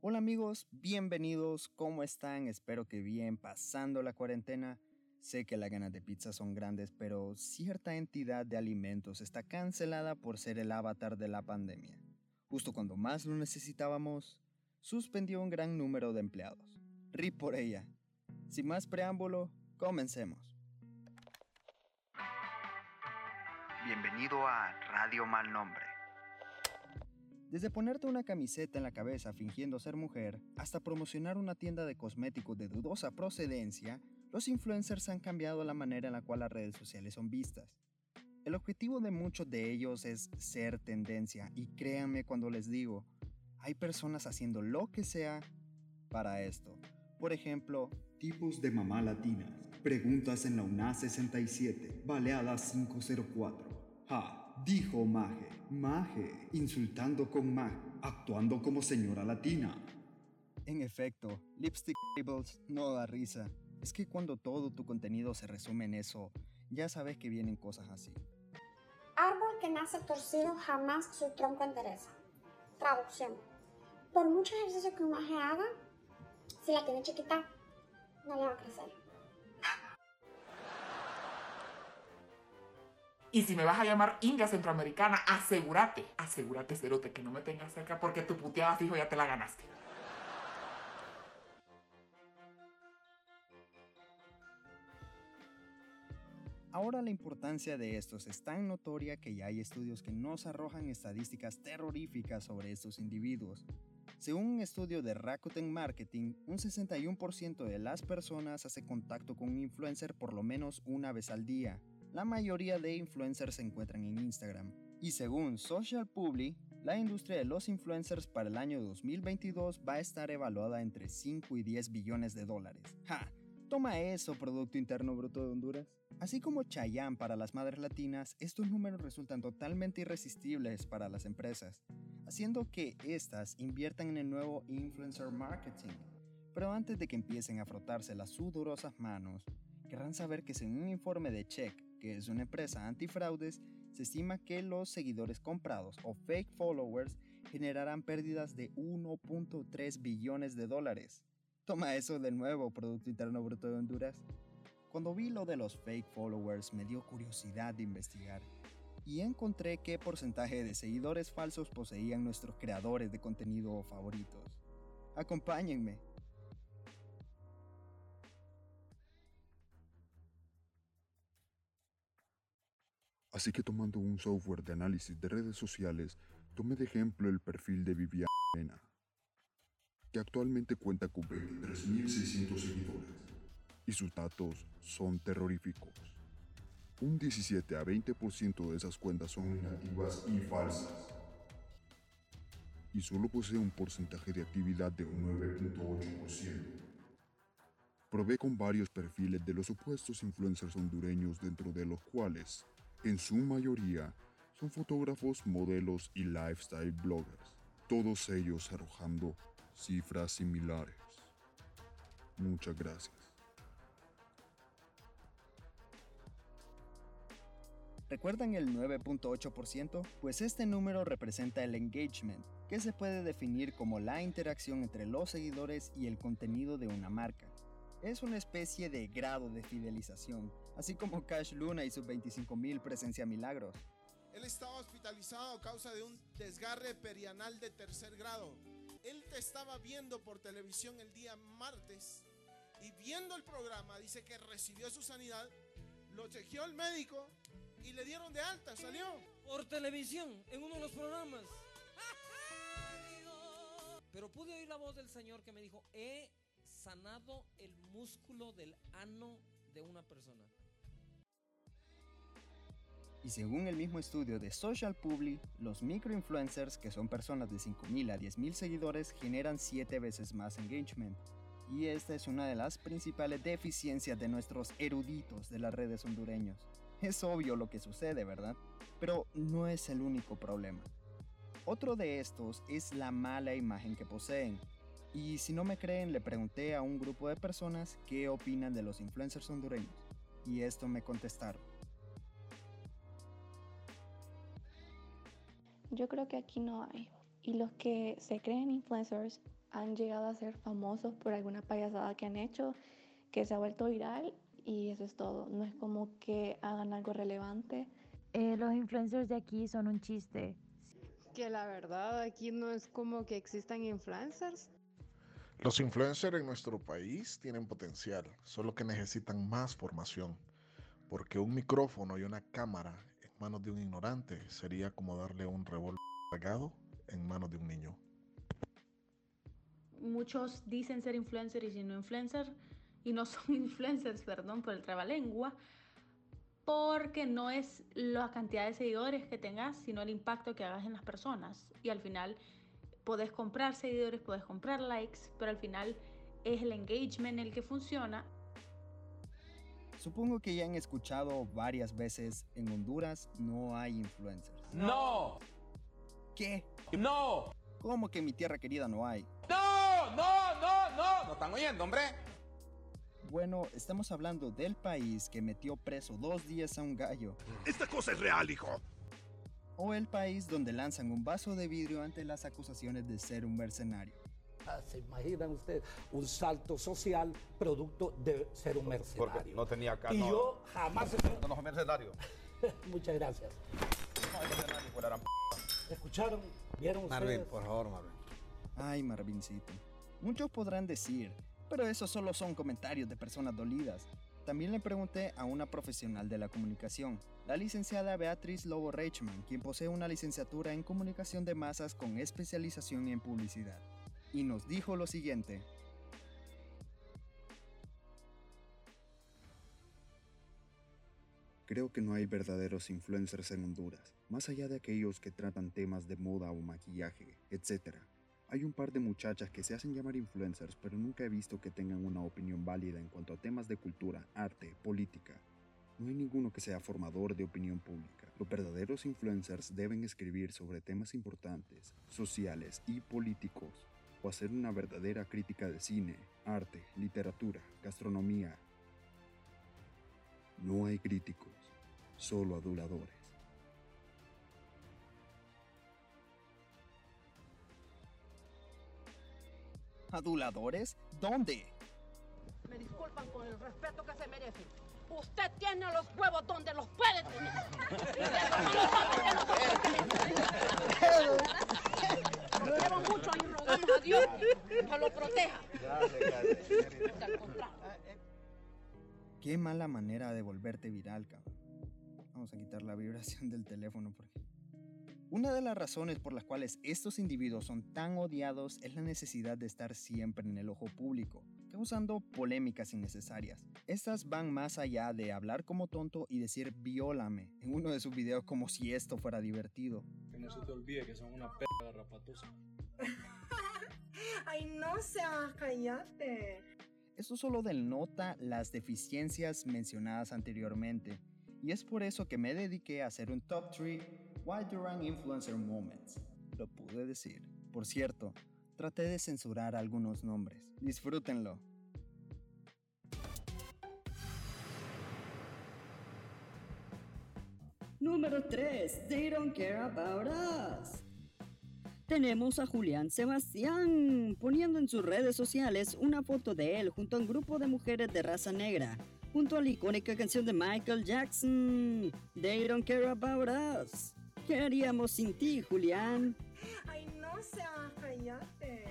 Hola amigos, bienvenidos, ¿cómo están? Espero que bien, pasando la cuarentena. Sé que las ganas de pizza son grandes, pero cierta entidad de alimentos está cancelada por ser el avatar de la pandemia. Justo cuando más lo necesitábamos, suspendió un gran número de empleados. RIP por ella. Sin más preámbulo, comencemos. Bienvenido a Radio Mal Nombre desde ponerte una camiseta en la cabeza fingiendo ser mujer, hasta promocionar una tienda de cosméticos de dudosa procedencia, los influencers han cambiado la manera en la cual las redes sociales son vistas. El objetivo de muchos de ellos es ser tendencia y créanme cuando les digo, hay personas haciendo lo que sea para esto. Por ejemplo, tipos de mamá latinas, preguntas en la UNA 67, baleada 504. Ja, dijo Maje. Maje, insultando con Maje, actuando como señora latina. En efecto, Lipstick Tables no da risa. Es que cuando todo tu contenido se resume en eso, ya sabes que vienen cosas así. Árbol que nace torcido jamás su tronco endereza. Traducción. Por mucho ejercicio que un maje haga, si la tiene chiquita, no le va a crecer. Y si me vas a llamar Inga Centroamericana, asegúrate, asegúrate, cerote, que no me tengas cerca porque tu puteada fijo ya te la ganaste. Ahora la importancia de estos es tan notoria que ya hay estudios que nos arrojan estadísticas terroríficas sobre estos individuos. Según un estudio de Rakuten Marketing, un 61% de las personas hace contacto con un influencer por lo menos una vez al día, la mayoría de influencers se encuentran en Instagram. Y según Social Publi, la industria de los influencers para el año 2022 va a estar evaluada entre 5 y 10 billones de dólares. ¡Ja! Toma eso, Producto Interno Bruto de Honduras. Así como Chayanne para las madres latinas, estos números resultan totalmente irresistibles para las empresas, haciendo que éstas inviertan en el nuevo influencer marketing. Pero antes de que empiecen a frotarse las sudorosas manos, querrán saber que según un informe de Check, que es una empresa antifraudes, se estima que los seguidores comprados o fake followers generarán pérdidas de 1.3 billones de dólares. Toma eso de nuevo, Producto Interno Bruto de Honduras. Cuando vi lo de los fake followers me dio curiosidad de investigar y encontré qué porcentaje de seguidores falsos poseían nuestros creadores de contenido favoritos. Acompáñenme. Así que tomando un software de análisis de redes sociales, tomé de ejemplo el perfil de Viviana, que actualmente cuenta con 23.600 seguidores, y sus datos son terroríficos. Un 17 a 20% de esas cuentas son inactivas y falsas, y solo posee un porcentaje de actividad de un 9.8%. Probé con varios perfiles de los supuestos influencers hondureños dentro de los cuales en su mayoría son fotógrafos, modelos y lifestyle bloggers, todos ellos arrojando cifras similares. Muchas gracias. ¿Recuerdan el 9.8%? Pues este número representa el engagement, que se puede definir como la interacción entre los seguidores y el contenido de una marca. Es una especie de grado de fidelización, así como Cash Luna y sus 25.000 presencia milagros. Él estaba hospitalizado a causa de un desgarre perianal de tercer grado. Él te estaba viendo por televisión el día martes y viendo el programa dice que recibió su sanidad, lo chequeó el médico y le dieron de alta, salió. Por televisión, en uno de los programas. Pero pude oír la voz del Señor que me dijo, he sanado el músculo del ano de una persona. Y según el mismo estudio de Social Public, los microinfluencers, que son personas de 5.000 a 10.000 seguidores, generan 7 veces más engagement. Y esta es una de las principales deficiencias de nuestros eruditos de las redes hondureños. Es obvio lo que sucede, ¿verdad? Pero no es el único problema. Otro de estos es la mala imagen que poseen. Y si no me creen, le pregunté a un grupo de personas qué opinan de los influencers hondureños. Y esto me contestaron. Yo creo que aquí no hay. Y los que se creen influencers han llegado a ser famosos por alguna payasada que han hecho, que se ha vuelto viral y eso es todo. No es como que hagan algo relevante. Eh, los influencers de aquí son un chiste. Que la verdad aquí no es como que existan influencers. Los influencers en nuestro país tienen potencial, solo que necesitan más formación, porque un micrófono y una cámara manos de un ignorante sería como darle un revólver cargado en manos de un niño. Muchos dicen ser influencers y no influencers, y no son influencers, perdón por el trabalengua, porque no es la cantidad de seguidores que tengas, sino el impacto que hagas en las personas. Y al final podés comprar seguidores, podés comprar likes, pero al final es el engagement el que funciona. Supongo que ya han escuchado varias veces en Honduras no hay influencers. ¡No! ¿Qué? ¡No! ¿Cómo que en mi tierra querida no hay? ¡No! ¡No! ¡No! ¡No! ¿No están oyendo, hombre? Bueno, estamos hablando del país que metió preso dos días a un gallo. Esta cosa es real, hijo. O el país donde lanzan un vaso de vidrio ante las acusaciones de ser un mercenario. ¿Se imaginan ustedes un salto social producto de ser un mercenario? Porque no tenía acá. Y no, yo jamás... No, no, mercenario. Muchas gracias. ¿Escucharon? ¿Vieron Marvin, ustedes? por favor, Marvin. Ay, Marvincito. Muchos podrán decir, pero esos solo son comentarios de personas dolidas. También le pregunté a una profesional de la comunicación, la licenciada Beatriz Lobo Reichman, quien posee una licenciatura en comunicación de masas con especialización en publicidad. Y nos dijo lo siguiente. Creo que no hay verdaderos influencers en Honduras, más allá de aquellos que tratan temas de moda o maquillaje, etc. Hay un par de muchachas que se hacen llamar influencers, pero nunca he visto que tengan una opinión válida en cuanto a temas de cultura, arte, política. No hay ninguno que sea formador de opinión pública. Los verdaderos influencers deben escribir sobre temas importantes, sociales y políticos, o hacer una verdadera crítica de cine, arte, literatura, gastronomía. No hay críticos, solo aduladores. ¿Aduladores? ¿Dónde? Me disculpan con el respeto que se merece. Usted tiene los huevos donde los puede tener. Quiero mucho y rogamos a Dios que lo proteja. Qué mala manera de volverte viral, cabrón. Vamos a quitar la vibración del teléfono porque... Una de las razones por las cuales estos individuos son tan odiados es la necesidad de estar siempre en el ojo público, causando polémicas innecesarias. Estas van más allá de hablar como tonto y decir viólame en uno de sus videos como si esto fuera divertido. Que no se te olvide que son una p garrapatosa. Ay, no seas, cállate. Esto solo denota las deficiencias mencionadas anteriormente, y es por eso que me dediqué a hacer un top 3 Wild Durant Influencer Moments. Lo pude decir. Por cierto, traté de censurar algunos nombres. Disfrútenlo. Número 3. They don't care about us. Tenemos a Julián Sebastián poniendo en sus redes sociales una foto de él junto a un grupo de mujeres de raza negra, junto a la icónica canción de Michael Jackson, They Don't Care About Us. ¿Qué haríamos sin ti, Julián? Ay, cállate.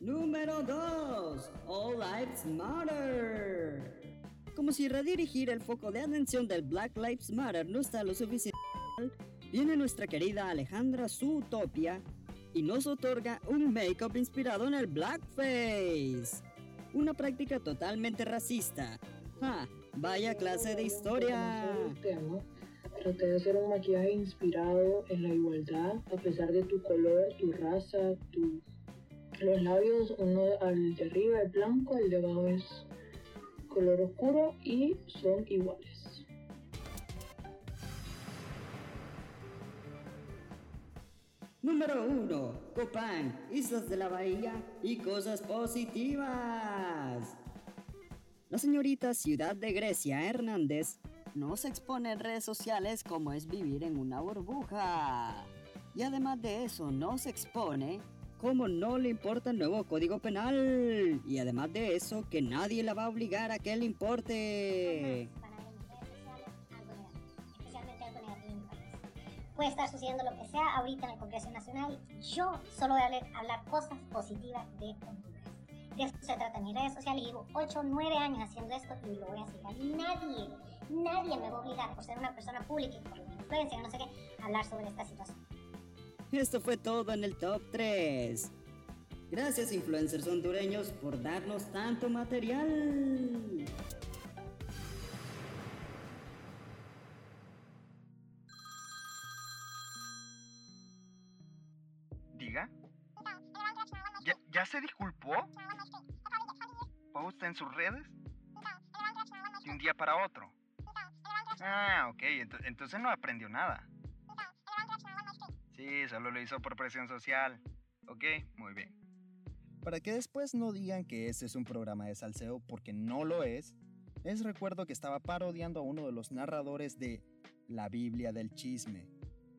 Número 2. All Lives Matter. Como si redirigir el foco de atención del Black Lives Matter no está lo suficiente, viene nuestra querida Alejandra Zootopia y nos otorga un make-up inspirado en el blackface. Una práctica totalmente racista. ¡Ja! Vaya clase de historia. Traté de hacer un maquillaje inspirado en la igualdad, a pesar de tu color, tu raza, tu... Los labios, uno al de arriba es blanco, el de abajo es color oscuro y son iguales. Número 1. Copán, Islas de la Bahía y cosas positivas. La señorita Ciudad de Grecia Hernández no se expone en redes sociales como es vivir en una burbuja. Y además de eso, no se expone como no le importa el nuevo código penal. Y además de eso, que nadie la va a obligar a que le importe. Puede estar sucediendo lo que sea ahorita en el Congreso Nacional. Yo solo voy a hablar, hablar cosas positivas de Honduras. De eso se trata en mis redes sociales. Llevo 8 o 9 años haciendo esto y lo voy a seguir. Nadie, nadie me va a obligar por ser una persona pública y por mi influencia, no sé qué, a hablar sobre esta situación. Esto fue todo en el top 3. Gracias influencers hondureños por darnos tanto material. ¿Diga? ¿Ya, ya se disculpó? ¿Posta en sus redes? De un día para otro. Ah, ok, ento- entonces no aprendió nada. Sí, solo lo hizo por presión social. Ok, muy bien. Para que después no digan que este es un programa de salseo porque no lo es, les recuerdo que estaba parodiando a uno de los narradores de La Biblia del Chisme.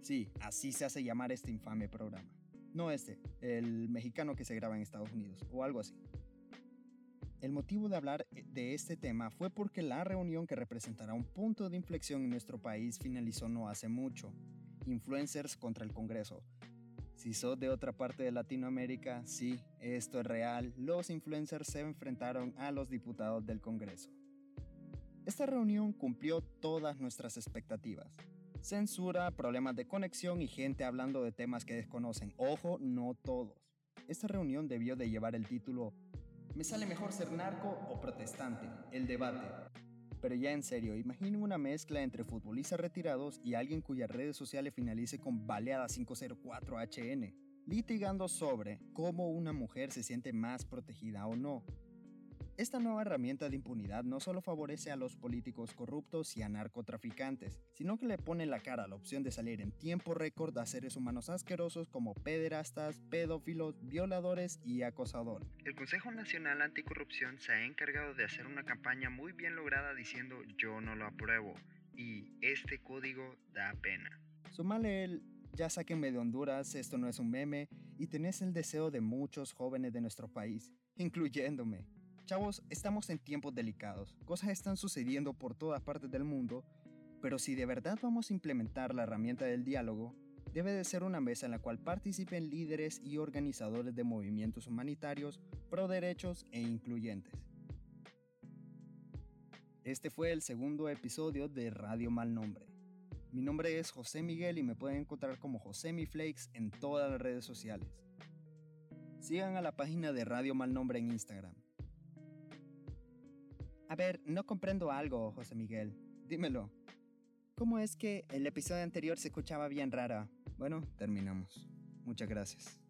Sí, así se hace llamar este infame programa. No este, el mexicano que se graba en Estados Unidos, o algo así. El motivo de hablar eh, de este tema fue porque la reunión que representará un punto de inflexión en nuestro país finalizó no hace mucho. Influencers contra el Congreso. Si sos de otra parte de Latinoamérica, sí, esto es real, los influencers se enfrentaron a los diputados del Congreso. Esta reunión cumplió todas nuestras expectativas. Censura, problemas de conexión y gente hablando de temas que desconocen. Ojo, no todos. Esta reunión debió de llevar el título ¿Me sale mejor ser narco o protestante? El debate. Pero ya en serio, imaginen una mezcla entre futbolistas retirados y alguien cuyas redes sociales finalice con baleada 504 HN, litigando sobre cómo una mujer se siente más protegida o no. Esta nueva herramienta de impunidad no solo favorece a los políticos corruptos y a narcotraficantes, sino que le pone la cara a la opción de salir en tiempo récord a seres humanos asquerosos como pederastas, pedófilos, violadores y acosadores. El Consejo Nacional Anticorrupción se ha encargado de hacer una campaña muy bien lograda diciendo yo no lo apruebo y este código da pena. Sumale el ya sáquenme de Honduras, esto no es un meme y tenés el deseo de muchos jóvenes de nuestro país, incluyéndome. Chavos, estamos en tiempos delicados, cosas están sucediendo por todas partes del mundo, pero si de verdad vamos a implementar la herramienta del diálogo, debe de ser una mesa en la cual participen líderes y organizadores de movimientos humanitarios, pro derechos e incluyentes. Este fue el segundo episodio de Radio Mal Nombre. Mi nombre es José Miguel y me pueden encontrar como José Mi Flakes en todas las redes sociales. Sigan a la página de Radio Mal Nombre en Instagram. A ver, no comprendo algo, José Miguel. Dímelo. ¿Cómo es que el episodio anterior se escuchaba bien rara? Bueno, terminamos. Muchas gracias.